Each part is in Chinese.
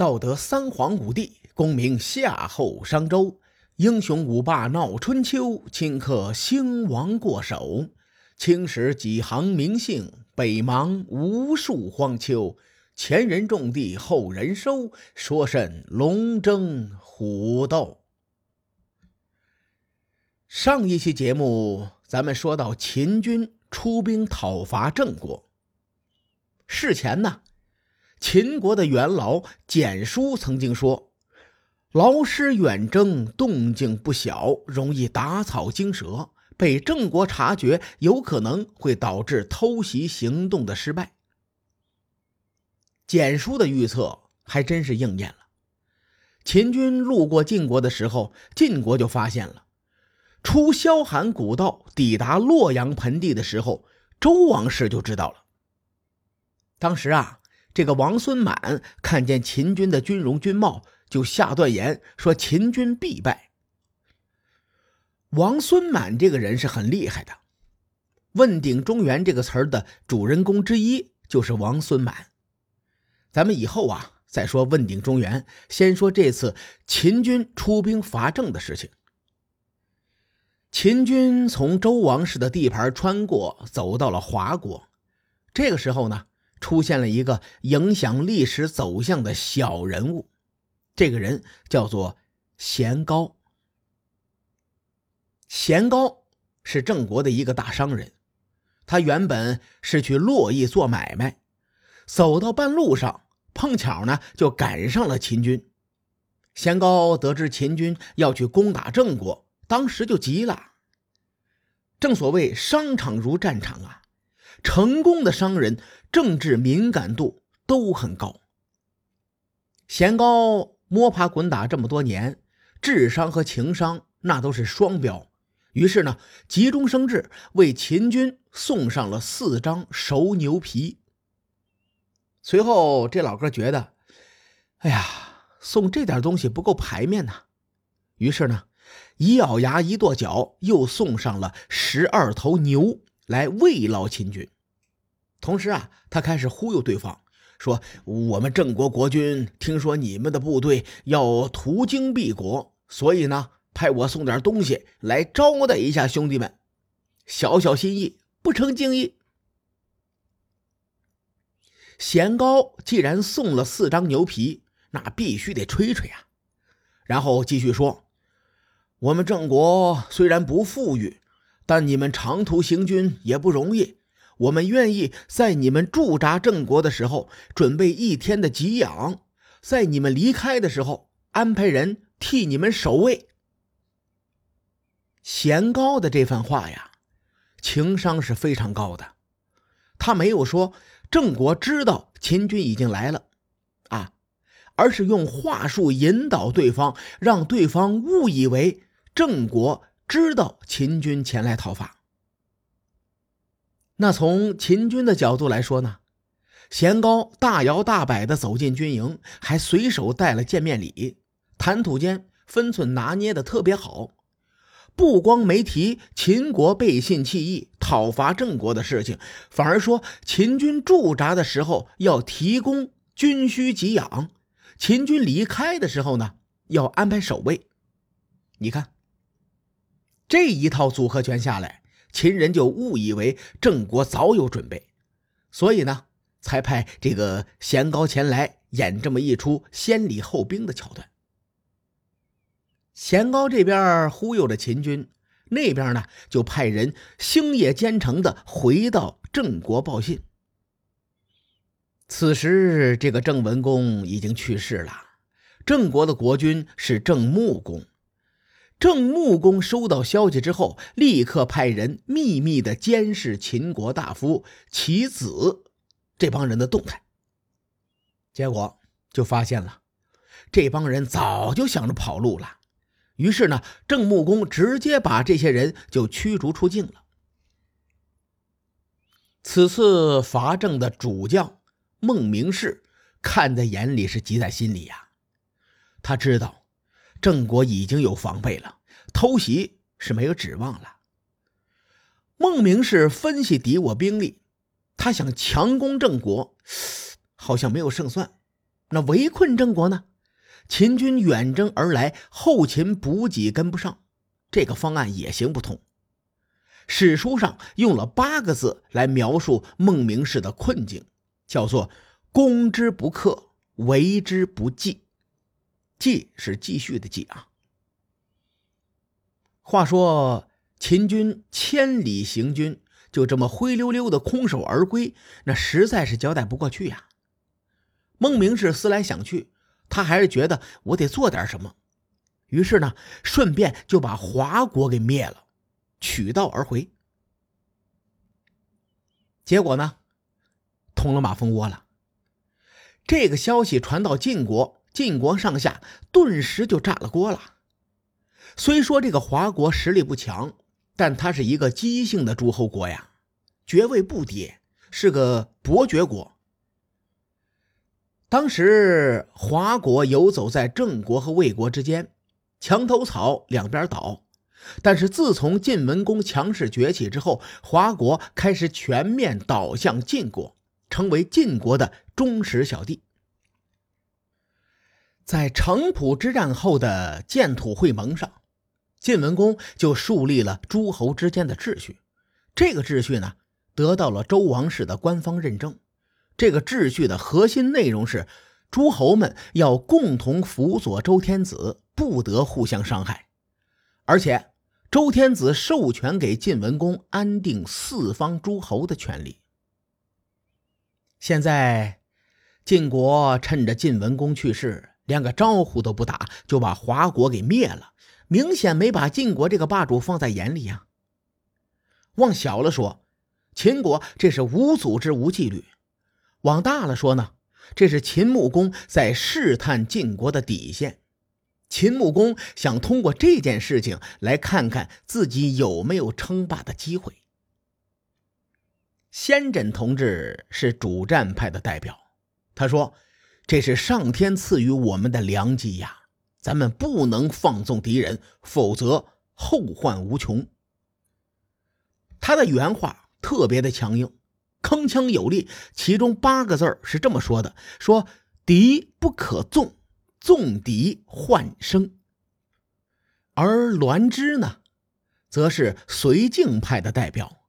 道德三皇五帝，功名夏后商周，英雄五霸闹春秋，顷刻兴亡过手。青史几行名姓，北邙无数荒丘。前人种地，后人收，说甚龙争虎斗？上一期节目，咱们说到秦军出兵讨伐郑国。事前呢，秦国的元老简叔曾经说：“劳师远征，动静不小，容易打草惊蛇，被郑国察觉，有可能会导致偷袭行动的失败。”简叔的预测还真是应验了。秦军路过晋国的时候，晋国就发现了。出萧寒古道，抵达洛阳盆地的时候，周王室就知道了。当时啊，这个王孙满看见秦军的军容军貌，就下断言说秦军必败。王孙满这个人是很厉害的，《问鼎中原》这个词儿的主人公之一就是王孙满。咱们以后啊再说问鼎中原，先说这次秦军出兵伐郑的事情。秦军从周王室的地盘穿过，走到了华国。这个时候呢，出现了一个影响历史走向的小人物，这个人叫做贤高。贤高是郑国的一个大商人，他原本是去洛邑做买卖，走到半路上，碰巧呢就赶上了秦军。贤高得知秦军要去攻打郑国。当时就急了。正所谓商场如战场啊，成功的商人政治敏感度都很高。贤高摸爬滚打这么多年，智商和情商那都是双标。于是呢，急中生智，为秦军送上了四张熟牛皮。随后，这老哥觉得，哎呀，送这点东西不够排面呐。于是呢。一咬牙，一跺脚，又送上了十二头牛来慰劳秦军。同时啊，他开始忽悠对方，说：“我们郑国国君听说你们的部队要途经敝国，所以呢，派我送点东西来招待一下兄弟们。小小心意，不成敬意。”贤高既然送了四张牛皮，那必须得吹吹啊。然后继续说。我们郑国虽然不富裕，但你们长途行军也不容易。我们愿意在你们驻扎郑国的时候准备一天的给养，在你们离开的时候安排人替你们守卫。贤高的这番话呀，情商是非常高的。他没有说郑国知道秦军已经来了，啊，而是用话术引导对方，让对方误以为。郑国知道秦军前来讨伐，那从秦军的角度来说呢？贤高大摇大摆的走进军营，还随手带了见面礼，谈吐间分寸拿捏的特别好，不光没提秦国背信弃义讨伐郑国的事情，反而说秦军驻扎的时候要提供军需给养，秦军离开的时候呢要安排守卫。你看。这一套组合拳下来，秦人就误以为郑国早有准备，所以呢，才派这个贤高前来演这么一出先礼后兵的桥段。贤高这边忽悠着秦军，那边呢就派人星夜兼程的回到郑国报信。此时，这个郑文公已经去世了，郑国的国君是郑穆公。郑穆公收到消息之后，立刻派人秘密的监视秦国大夫其子这帮人的动态。结果就发现了，这帮人早就想着跑路了。于是呢，郑穆公直接把这些人就驱逐出境了。此次伐郑的主将孟明视看在眼里，是急在心里呀。他知道。郑国已经有防备了，偷袭是没有指望了。孟明氏分析敌我兵力，他想强攻郑国，好像没有胜算那围困郑国呢？秦军远征而来，后勤补给跟不上，这个方案也行不通。史书上用了八个字来描述孟明氏的困境，叫做“攻之不克，为之不继”。继是继续的继啊。话说秦军千里行军，就这么灰溜溜的空手而归，那实在是交代不过去呀。孟明氏思来想去。他还是觉得我得做点什么，于是呢，顺便就把华国给灭了，取道而回。结果呢，捅了马蜂窝了。这个消息传到晋国，晋国上下顿时就炸了锅了。虽说这个华国实力不强，但它是一个姬姓的诸侯国呀，爵位不低，是个伯爵国。当时华国游走在郑国和魏国之间，墙头草两边倒。但是自从晋文公强势崛起之后，华国开始全面倒向晋国，成为晋国的忠实小弟。在城濮之战后的建土会盟上，晋文公就树立了诸侯之间的秩序。这个秩序呢，得到了周王室的官方认证。这个秩序的核心内容是，诸侯们要共同辅佐周天子，不得互相伤害。而且，周天子授权给晋文公安定四方诸侯的权利。现在，晋国趁着晋文公去世，连个招呼都不打，就把华国给灭了，明显没把晋国这个霸主放在眼里呀。往小了说，秦国这是无组织、无纪律。往大了说呢，这是秦穆公在试探晋国的底线。秦穆公想通过这件事情来看看自己有没有称霸的机会。先轸同志是主战派的代表，他说：“这是上天赐予我们的良机呀，咱们不能放纵敌人，否则后患无穷。”他的原话特别的强硬。铿锵有力，其中八个字是这么说的：“说敌不可纵，纵敌患生。”而栾枝呢，则是绥靖派的代表。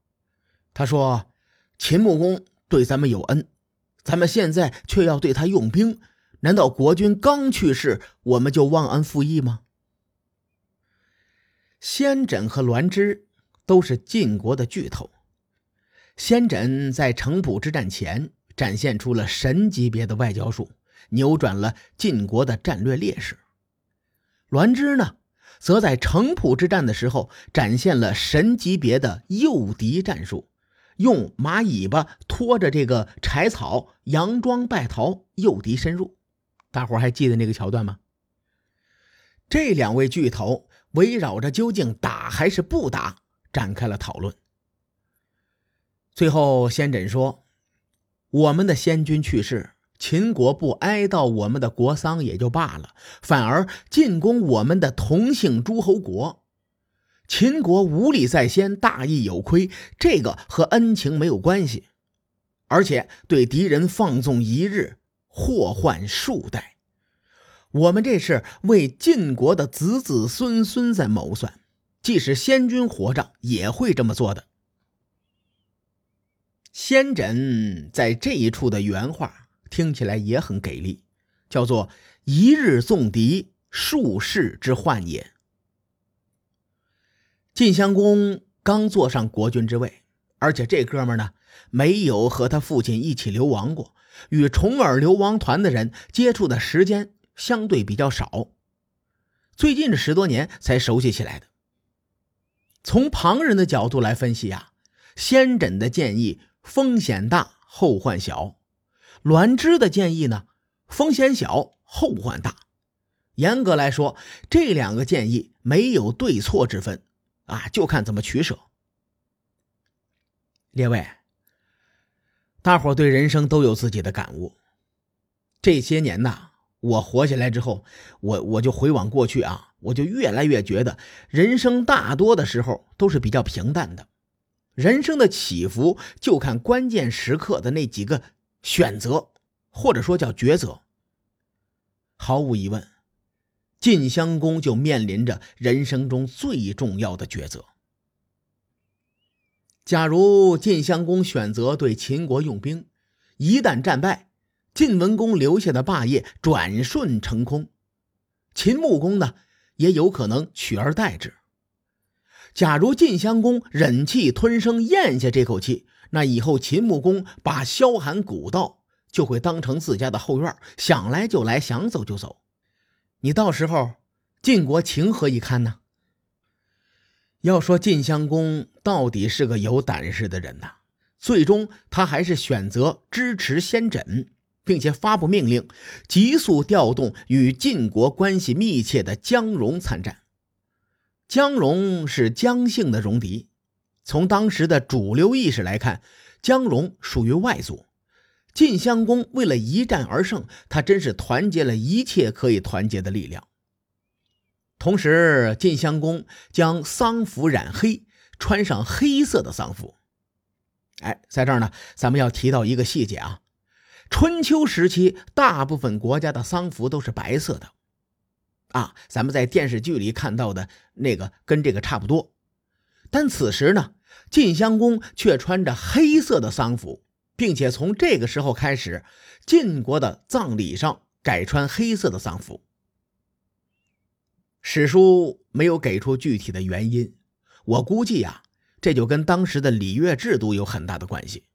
他说：“秦穆公对咱们有恩，咱们现在却要对他用兵，难道国君刚去世，我们就忘恩负义吗？”先轸和栾枝都是晋国的巨头。先轸在城濮之战前展现出了神级别的外交术，扭转了晋国的战略劣势。栾枝呢，则在城濮之战的时候展现了神级别的诱敌战术，用马尾巴拖着这个柴草，佯装败逃，诱敌深入。大伙还记得那个桥段吗？这两位巨头围绕着究竟打还是不打展开了讨论。最后，先轸说：“我们的先君去世，秦国不哀悼我们的国丧也就罢了，反而进攻我们的同姓诸侯国。秦国无礼在先，大义有亏，这个和恩情没有关系，而且对敌人放纵一日，祸患数代。我们这是为晋国的子子孙孙在谋算，即使先君活着，也会这么做的。”先轸在这一处的原话听起来也很给力，叫做“一日纵敌，数世之患也”。晋襄公刚坐上国君之位，而且这哥们呢没有和他父亲一起流亡过，与重耳流亡团的人接触的时间相对比较少，最近这十多年才熟悉起来的。从旁人的角度来分析啊，先轸的建议。风险大，后患小。栾枝的建议呢？风险小，后患大。严格来说，这两个建议没有对错之分啊，就看怎么取舍。列位，大伙对人生都有自己的感悟。这些年呐，我活下来之后，我我就回望过去啊，我就越来越觉得，人生大多的时候都是比较平淡的。人生的起伏，就看关键时刻的那几个选择，或者说叫抉择。毫无疑问，晋襄公就面临着人生中最重要的抉择。假如晋襄公选择对秦国用兵，一旦战败，晋文公留下的霸业转瞬成空，秦穆公呢也有可能取而代之。假如晋襄公忍气吞声咽下这口气，那以后秦穆公把萧寒古道就会当成自家的后院，想来就来，想走就走。你到时候晋国情何以堪呢？要说晋襄公到底是个有胆识的人呐，最终他还是选择支持先轸，并且发布命令，急速调动与晋国关系密切的姜戎参战。姜戎是姜姓的戎狄，从当时的主流意识来看，姜戎属于外族。晋襄公为了一战而胜，他真是团结了一切可以团结的力量。同时，晋襄公将丧服染黑，穿上黑色的丧服。哎，在这儿呢，咱们要提到一个细节啊。春秋时期，大部分国家的丧服都是白色的，啊，咱们在电视剧里看到的那个跟这个差不多。但此时呢，晋襄公却穿着黑色的丧服，并且从这个时候开始，晋国的葬礼上改穿黑色的丧服。史书没有给出具体的原因，我估计呀，这就跟当时的礼乐制度有很大的关系。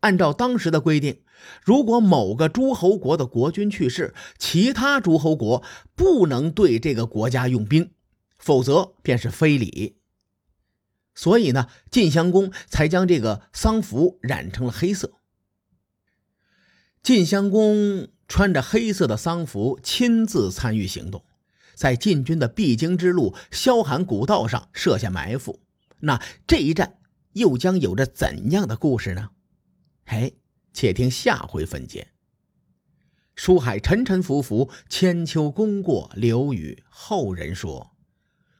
按照当时的规定，如果某个诸侯国的国君去世，其他诸侯国不能对这个国家用兵，否则便是非礼。所以呢，晋襄公才将这个丧服染成了黑色。晋襄公穿着黑色的丧服，亲自参与行动。在晋军的必经之路萧寒古道上设下埋伏，那这一战又将有着怎样的故事呢？哎，且听下回分解。书海沉沉浮浮，千秋功过留与后人说。